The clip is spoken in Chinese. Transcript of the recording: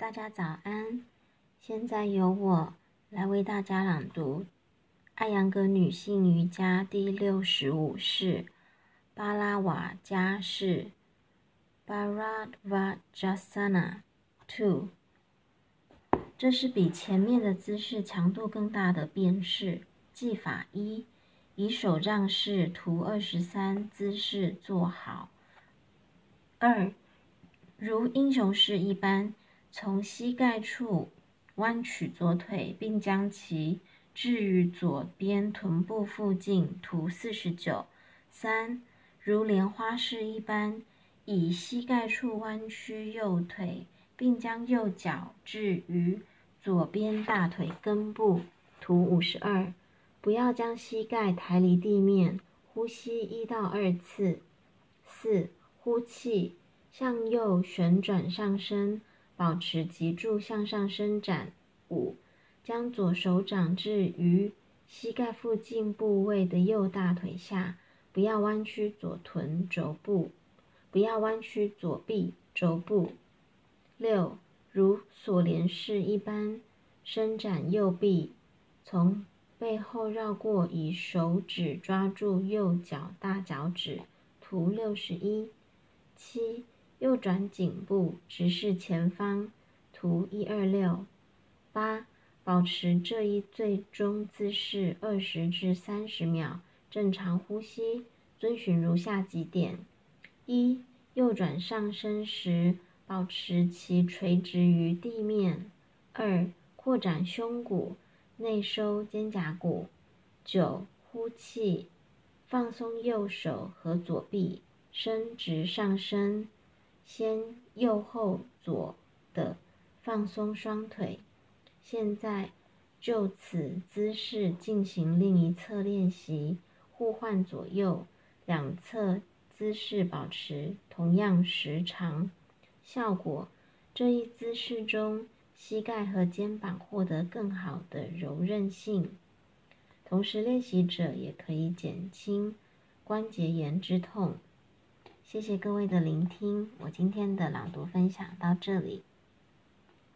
大家早安。现在由我来为大家朗读《艾扬格女性瑜伽》第六十五式巴拉瓦加式 （Baradva Jasana Two）。这是比前面的姿势强度更大的变式。技法一：以手杖式图二十三姿势坐好。二，如英雄式一般。从膝盖处弯曲左腿，并将其置于左边臀部附近。图四十九。三，如莲花式一般，以膝盖处弯曲右腿，并将右脚置于左边大腿根部。图五十二。不要将膝盖抬离地面。呼吸一到二次。四，呼气，向右旋转上身。保持脊柱向上伸展。五，将左手掌置于膝盖附近部位的右大腿下，不要弯曲左臀肘部，不要弯曲左臂肘部。六，如锁链式一般，伸展右臂，从背后绕过，以手指抓住右脚大脚趾。图六十一。七。右转颈部，直视前方。图一二六八，保持这一最终姿势二十至三十秒，正常呼吸。遵循如下几点：一、右转上身时，保持其垂直于地面；二、扩展胸骨，内收肩胛骨。九、呼气，放松右手和左臂，伸直上身。先右后左的放松双腿。现在就此姿势进行另一侧练习，互换左右两侧姿势，保持同样时长。效果：这一姿势中，膝盖和肩膀获得更好的柔韧性，同时练习者也可以减轻关节炎之痛。谢谢各位的聆听，我今天的朗读分享到这里。